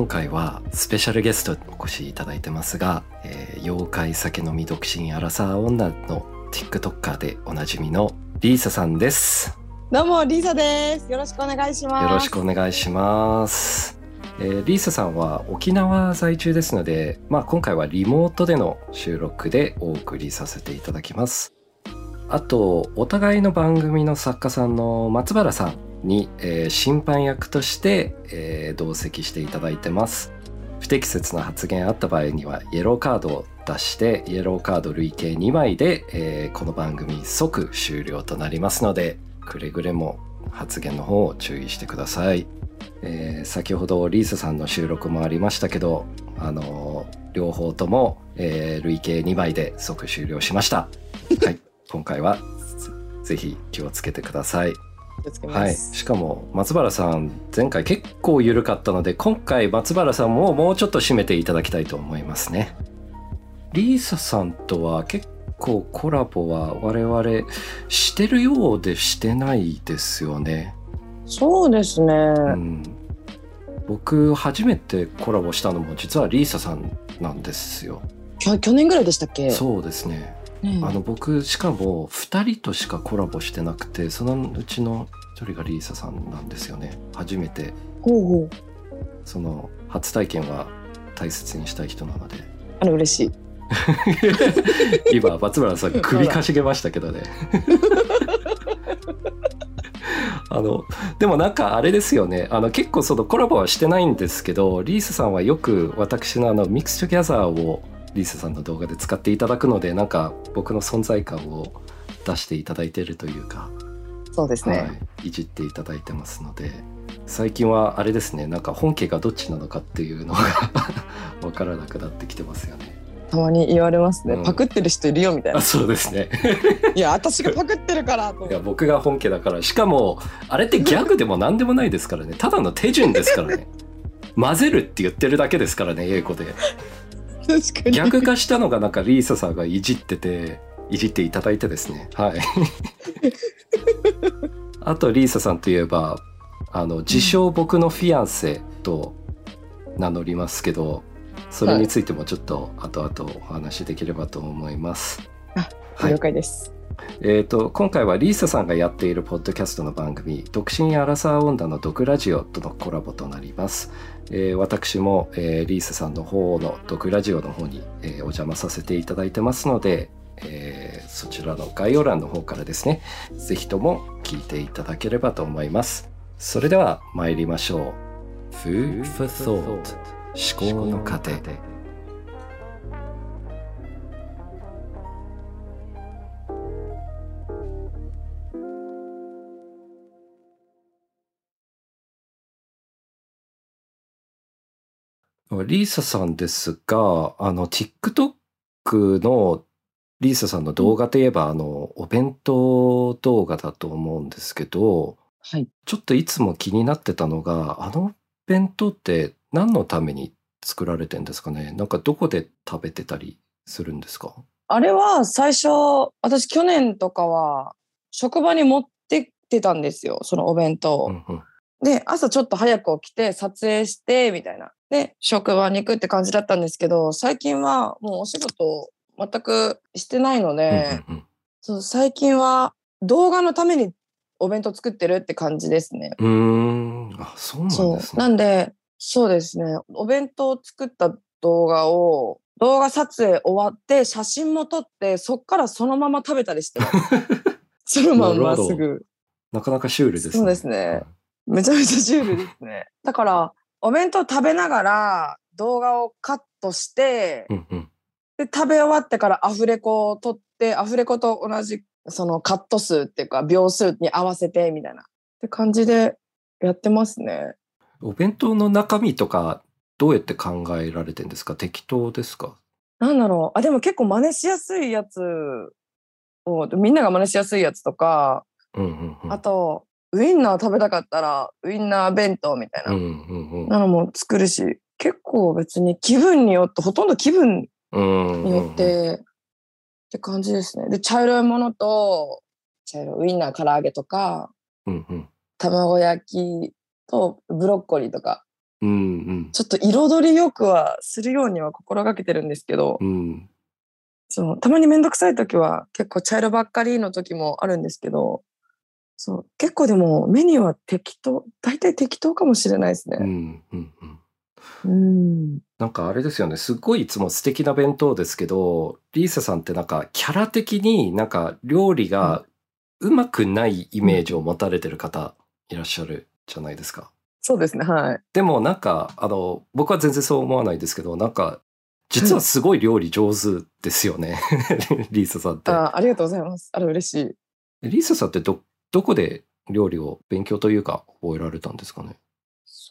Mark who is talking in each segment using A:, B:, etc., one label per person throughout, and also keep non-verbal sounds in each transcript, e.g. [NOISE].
A: 今回はスペシャルゲストにお越しいただいてますが、えー妖怪酒飲み独身アラサー女の TikToker でおなじみのリーサさんです
B: どうもリーサです。よろしくお願いします。
A: よろしくお願いします。えーリーサさんは沖縄在住ですので、まあ、今回はリモートでの収録でお送りさせていただきます。あとお互いの番組の作家さんの松原さんに、えー審判役として、えー同席していただいてます。不適切な発言あった場合にはイエローカードを出してイエローカード累計2枚で、えーこの番組即終了となりますのでくれぐれも発言の方を注意してください、えー先ほどリーサさんの収録もありましたけどあのー両方とも、えー累計2枚で即終了しました。はい。今回はぜぜひ気をつけてください。はい。しかも松原さん前回結構緩かったので今回松原さんももうちょっと締めていただきたいと思いますね。リーサさんとは結構コラボは我々してるようでしてないですよね、
B: そうですね。
A: うん、僕初めてコラボしたのも実はリーサさんなんですよ。
B: 去年ぐらいでしたっけ？
A: そうですね。
B: ね
A: あの僕しかも2人としかコラボしてなくてそのうちの1人がリーサさんなんですよね。初めて。その初体験は大切にしたい人なので。
B: あの嬉しい。[LAUGHS]
A: 今松村さん首かしげましたけどね。[LAUGHS] あのでもなんかあれですよね。あの結構そのコラボはしてないんですけどりーささんはよく私のあの mix together をりーささんの動画で使っていただくのでなんか僕の存在感を出していただいているというか
B: そうですね。
A: はい、いじっていただいてますので最近はあれですねなんか本家がどっちなのかっていうのが [LAUGHS] 分からなくなってきてますよね。
B: たまに言われますね。
A: うん
B: パクってる人いるよみたい
A: あ
B: な。
A: そうですね [LAUGHS]
B: いや私がパクってるからと
A: い。や僕が本家だからしかもあれってギャグでも何でもないですからねただの手順ですからね [LAUGHS] 混ぜるって言ってるだけですからね英語で
B: 確かに。
A: 逆化したのがなんかリーサさんがいじってていじっていただいてですねはいあとリーサさんといえばあの自称僕のフィアンセと名乗りますけどそれについてもちょっと後々お話しできればと思います。
B: あ
A: はい
B: 了解です。
A: えー、と今回はリーサさんがやっているポッドキャストの番組「独身アラサー女の毒ラジオ」とのコラボとなります、えー私も、えーリーサさんの方の毒ラジオの方に、えーお邪魔させていただいてますので、えーそちらの概要欄の方からですねぜひとも聞いていただければと思います。それでは参りましょう。Food for Thought 思考の糧。リーサさんですが、あの、TikTok のリーサさんの動画といえば、あの、お弁当動画だと思うんですけど、
B: はい。
A: ちょっといつも気になってたのが、あの弁当って何のために作られてんですかね？なんかどこで食べてたりするんですか？
B: あれは最初私去年とかは職場に持ってってたんですよそのお弁当を。
A: うんうん。
B: で、朝ちょっと早く起きて撮影して、みたいな。で、職場に行くって感じだったんですけど、最近はもうお仕事全くしてないので、
A: うんうん
B: そう最近は動画のためにお弁当作ってるって感じですね。
A: うん。あ、そうなん。ですね。
B: なんで、そうですね。お弁当を作った動画を、動画撮影終わって、写真も撮って、そっからそのまま食べたりしてます。[LAUGHS] そのまんますぐ。
A: なかなかシュールですね。
B: そうですねめちゃめちゃシュールですね。[LAUGHS] だから、お弁当食べながら動画をカットして、
A: うんうん。
B: で、食べ終わってからアフレコを取って、アフレコと同じ、そのカット数っていうか、秒数に合わせて、みたいな。って感じでやってますね。
A: お弁当の中身とか、どうやって考えられてんですか？適当ですか？
B: なんだろう。あ、でも結構真似しやすいやつを、みんなが真似しやすいやつとか、
A: うんうんうん。
B: あと、ウインナー食べたかったら、ウインナー弁当みたいな、
A: うんうんうん。
B: なのも作るし、結構別に気分によって、ほとんど気分
A: うん
B: によって、って感じですね。で、茶色いものと、茶色いウインナー唐揚げとか、
A: うんうん。
B: 卵焼きとブロッコリーとか、
A: うんうん。
B: ちょっと彩りよくはするようには心がけてるんですけど、
A: うん。
B: そうたまにめんどくさい時は結構茶色ばっかりの時もあるんですけど、そう結構でもメニューは適当、大体適当かもしれないです
A: うん
B: ね。
A: うんうん。
B: うん。
A: なんかあれですよね。すっごいいつも素敵な弁当ですけど、リーサさんってなんかキャラ的になんか料理がうまくないイメージを持たれてる方いらっしゃるじゃないですか。
B: そうですね、はい。
A: でもなんか、あの、僕は全然そう思わないですけど、なんか、実はすごい料理上手ですよね。[LAUGHS] リーサさんって。
B: あありがとうございます。あら、嬉しい。
A: リーサさんってど、どこで料理を勉強というか覚えられたんですかね？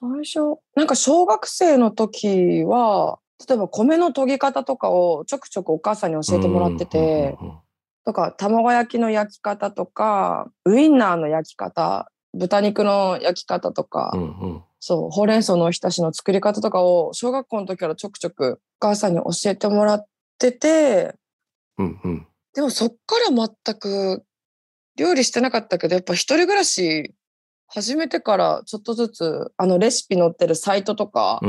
B: 最初、なんか小学生の時は、例えば米の研ぎ方とかをちょくちょくお母さんに教えてもらってて、とか卵焼きの焼き方とか、ウインナーの焼き方、豚肉の焼き方とか、
A: うんうん。
B: そう、ほうれん草のおひたしの作り方とかを小学校の時からちょくちょくお母さんに教えてもらってて、
A: うんうん。
B: でもそっから全く料理してなかったけど、やっぱ一人暮らし始めてからちょっとずつあのレシピ載ってるサイトとか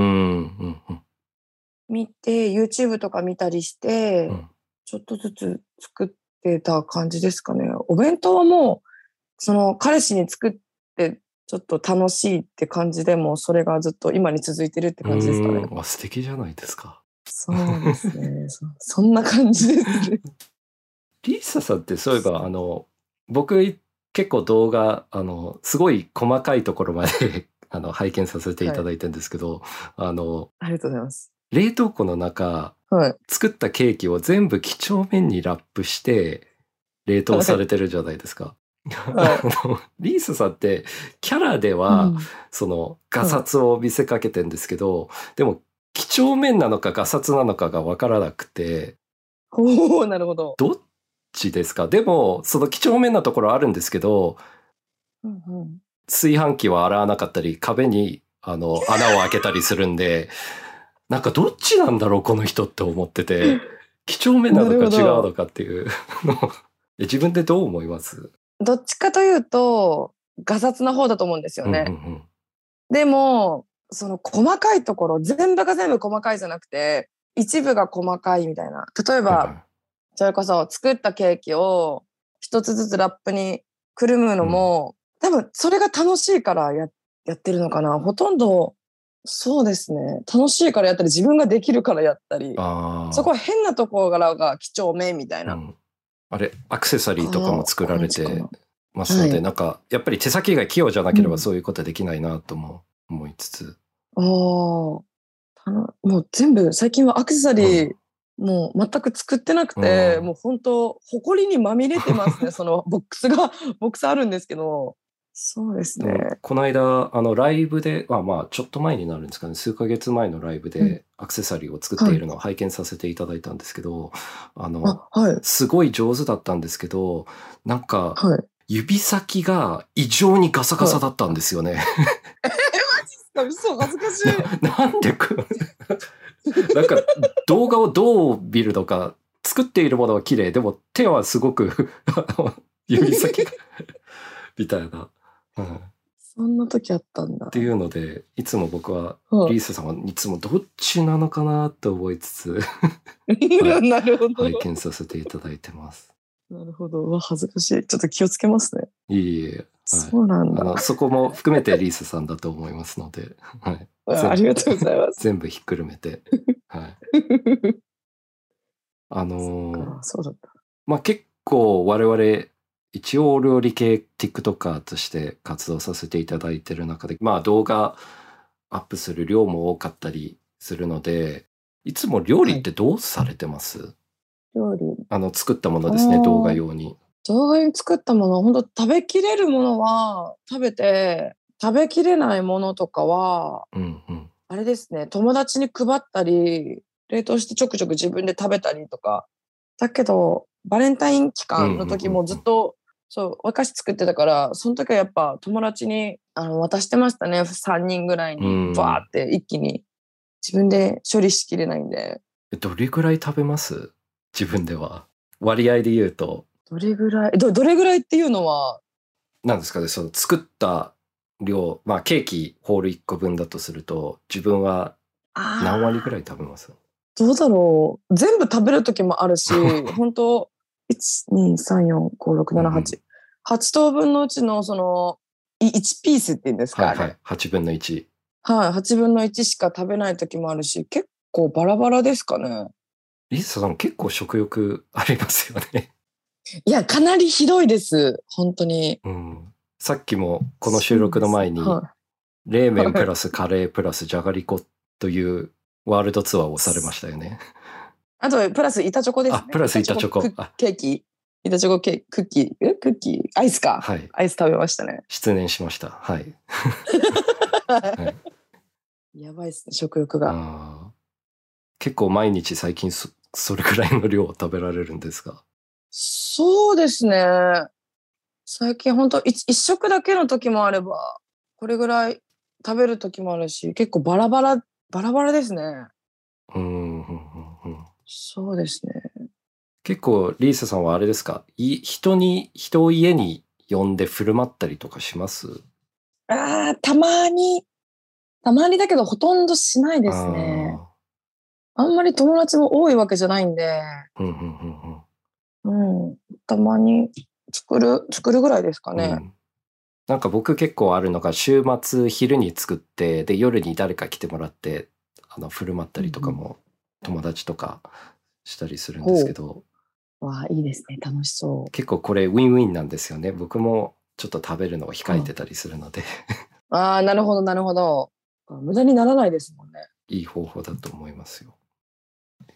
B: 見て、YouTube とか見たりして、
A: うん
B: ちょっとずつ作ってた感じですかね。お弁当はもう、その彼氏に作ってちょっと楽しいって感じでもうそれがずっと今に続いてるって感じですかね。
A: うんあ素敵じゃないですか。
B: そうですね。そそんな感じですね。[LAUGHS]
A: リーサさんってそういえば、あの、僕結構動画、あの、すごい細かいところまで [LAUGHS] あの拝見させていただいてるんですけど、あの、
B: ありがとうございます。
A: 冷凍庫の中、
B: はい。
A: 作ったケーキを全部几帳面にラップして冷凍されてるじゃないですか。
B: は [LAUGHS]
A: あのリースさんってキャラでは、
B: うん
A: そのガサツを見せかけてんですけど、でも几帳面なのかガサツなのかが分からなくて
B: おおなるほど。
A: どっちですか？でもその几帳面なところあるんですけど
B: うんうん。
A: 炊飯器は洗わなかったり壁にあの穴を開けたりするんでなんかどっちなんだろうこの人って思ってて几帳面なのか違うのかっていう。[LAUGHS] 自分でどう思います？
B: どっちかというと、ガサツな方だと思うんですよね。
A: うんうん
B: でも、その細かいところ、全部が全部細かいじゃなくて、一部が細かいみたいな。例えば、
A: うんはい
B: それこそ作ったケーキを一つずつラップにくるむのも、多分それが楽しいからややってるのかな。ほとんど、そうですね。楽しいからやったり、自分ができるからやったり、そこは変なところが几帳面みたいな。
A: うんあれアクセサリーとかも作られてますので、
B: はい
A: なんかやっぱり手先が器用じゃなければ
B: うん
A: そういうことはできないなとも思いつつ、
B: ああ。たのもう全部、最近はアクセサリー、もう全く作ってなくて、
A: うん
B: もう本当、埃にまみれてますね。[LAUGHS] そのボックスが、ボックスあるんですけど、そうですね。
A: この間あのライブであまあちょっと前になるんですかね数ヶ月前のライブ
B: うん
A: でアクセサリーを作っているのを拝見させていただいたんですけど、あの
B: あ、はい。
A: すごい上手だったんですけどなんか
B: はい。
A: 指先が異常にガサガサだったんですよね。[LAUGHS]
B: 嘘、恥ずかしい。[LAUGHS]
A: なんでこう [LAUGHS] なんか動画をどう見るのか作っているものは綺麗でも手はすごく [LAUGHS] 指先が [LAUGHS] みたいな、うん。っ
B: そんな時あったんだ。
A: ていうのでいつも僕は
B: はい
A: リースさんはいつもどっちなのかなと思いつつ
B: なるほど。
A: 拝見させていただいてます。
B: なるほど。うわ、恥ずかしい。ちょっと気をつけますね。
A: いえいえ、はい、
B: そうなんだ。
A: そこも含めてリースさんだと思いますので、はい、
B: ありがとうございます。
A: 全部ひっくるめて、[LAUGHS] はい、あのー
B: あそうだった。
A: まあ結構我々一応お料理系 TikToker として活動させていただいてる中でまあ動画アップする量も多かったりするのでいつも料理ってどうされてます、
B: 料理。
A: あの、作ったものですね、動画用に。
B: 動画に作ったもの、本当食べきれるものは食べて、食べきれないものとかは、
A: うんうん。
B: あれですね、友達に配ったり、冷凍してちょくちょく自分で食べたりとか。だけど、バレンタイン期間の時もずっと、そう、お菓子作ってたから、その時はやっぱ友達にあの渡してましたね。3人ぐらい
A: うん
B: に、バーって一気に。自分で処理しきれないんで。
A: えどれぐらい食べます？自分では。割合で言うと、
B: どれぐらい、ど、どれぐらいっていうのは、
A: なんですかね、その作った量、まあケーキホール1個分だとすると、自分は何割ぐらい食べます？
B: どうだろう。全部食べる時もあるし、[LAUGHS] 本当1、2、3、4、5、6、7、8。8等分のうちの、その、い1ピースって言うんですか、
A: はいはい。8分の1。
B: はい、8分の1しか食べない時もあるし、結構バラバラですかね。
A: リサさん結構食欲ありますよね。
B: いや、かなりひどいです。本当に。
A: うん。さっきもこの収録の前に、
B: は
A: 冷麺プラスカレープラスじゃがりこというワールドツアーをされましたよね。
B: あと、プラス板チョコです、ね。
A: あプラス板チョコ
B: ケーキ。板チョコケーキ、クッキー、えクッキー、アイスか。
A: はい。
B: アイス食べましたね。
A: 失念しました。はい。[LAUGHS]
B: やばいっすね、食欲が。
A: 結構毎日最近そそれくらいの量を食べられるんですが。
B: そうですね。最近本当一一食だけの時もあれば、これぐらい食べる時もあるし、結構バラバラ、バラバラですね。
A: うんうんうんうん。
B: そうですね。
A: 結構リーサさんはあれですか？い人に人を家に呼んで振る舞ったりとかします？
B: ああ、たまに、たまにだけどほとんどしないですね。あんまり友達も多いわけじゃないんで、
A: うんうん。うん、
B: たまに作る、作るぐらいですかね。
A: うんうんなんか僕結構あるのが週末昼に作ってで夜に誰か来てもらってあの振る舞ったりとかも友達とかしたりするんですけど、
B: わあ、いいですね。楽しそう。
A: 結構これウィンウィンなんですよね僕もちょっと食べるのを控えてたりするので、[LAUGHS]
B: ああ、なるほど、なるほど。無駄にならないですもんね。
A: いい方法だと思いますよ。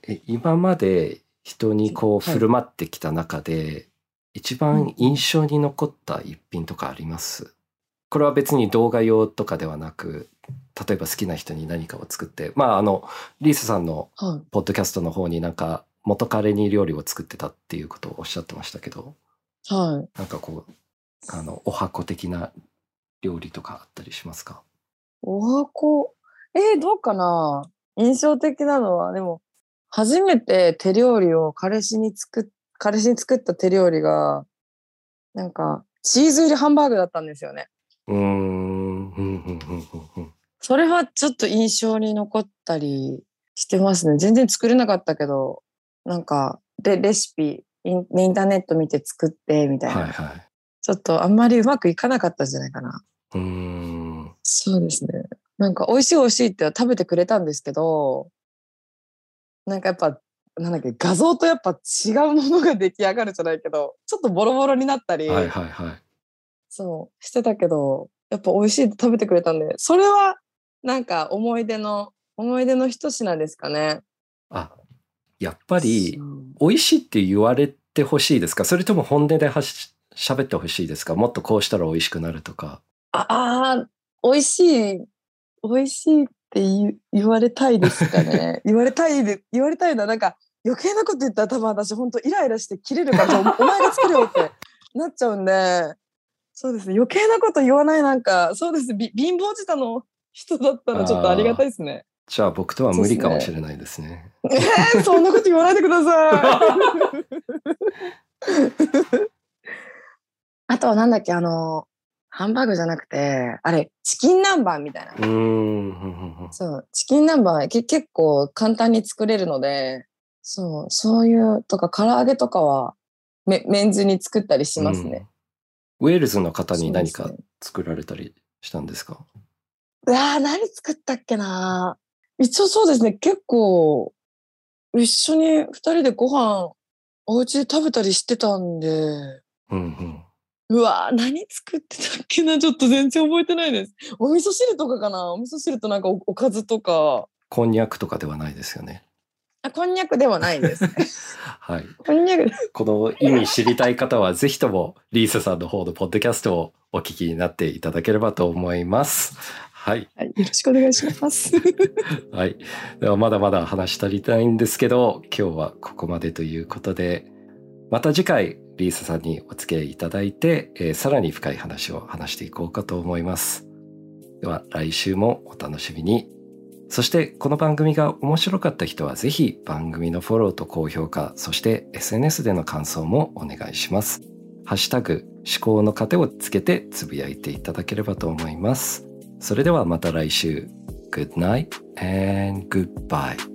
A: え今まで人にこう
B: はい
A: 振る舞ってきた中で、一番印象に残った一品とかあります？これは別に動画用とかではなく例えば好きな人に何かを作ってまああのリースさんの
B: はい。
A: ポッドキャストの方になんか元彼に料理を作ってたっていうことをおっしゃってましたけど
B: はい。
A: なんかこうあのお箱的な料理とかあったりしますか？
B: お箱、えー、どうかな？印象的なのは、でも、初めて手料理を彼氏に作っ、彼氏に作った手料理が、なんか、チーズ入りハンバーグだったんですよね。
A: うーんうんうんうんうんうん
B: それはちょっと印象に残ったりしてますね。全然作れなかったけど、なんか、で、レシピ、インインターネット見て作って、みたいな。
A: はいはい
B: ちょっとあんまりうまくいかなかったんじゃないかな。
A: うーん
B: そうですね。なんか美味しい美味しいって食べてくれたんですけど、なんかやっぱ、なんだっけ、画像とやっぱ違うものが出来上がるじゃないけど、[LAUGHS] ちょっとボロボロになったり、
A: はいはいはい。
B: そう、してたけど、やっぱ美味しいって食べてくれたんで、それはなんか思い出の、思い出の一品ですかね。
A: あやっぱり美味しいって言われてほしいですか？それとも本音ではし喋ってほしいですか？もっとこうしたら美味しくなるとか。
B: ああー、美味しい、美味しいって言言われたいですかね。[LAUGHS] 言われたいで、言われたいな。なんか余計なこと言ったら多分私本当イライラして切れるから、お [LAUGHS] お前が作れよってなっちゃうんで、そうですね。余計なこと言わないなんか、そうです。び貧乏舌の人だったらちょっとありがたいですね。
A: じゃあ僕とは無理かもしれないですね
B: えー、そんなこと言わないでください。[LAUGHS] あとはなんだっけ、あの、ハンバーグじゃなくて、あれ、チキン南蛮みたいな。
A: うーん
B: そう、チキン南蛮け結構簡単に作れるので、そう、そういうとか唐揚げとかはメメンズに作ったりしますね。
A: ウェールズの方に何か作られたりしたんですか？
B: うわー何作ったっけな一応そうですね、結構一緒に二人でご飯お家で食べたりしてたんで、
A: うんうん
B: うわー何作ってたっけなちょっと全然覚えてないです。お味噌汁とかかなお味噌汁となんかおおかずとか。
A: こんにゃくとかではないですよね
B: あこんにゃくではないです。[LAUGHS]
A: はい。
B: こんにゃく。
A: この意味知りたい方は、ぜひともリーサさんの方のポッドキャストをお聞きになっていただければと思います。はい。
B: はい、よろしくお願いします。[LAUGHS]
A: はい。ではまだまだ話し足りないんですけど、今日はここまでということで、また次回、リーサさんにお付き合いいただいて、えーさらに深い話を話していこうかと思います。では来週もお楽しみに。そしてこの番組が面白かった人はぜひ番組のフォローと高評価、そして SNS での感想もお願いします。ハッシュタグ思考の糧をつけてつぶやいていただければと思います。それではまた来週。Good night and goodbye.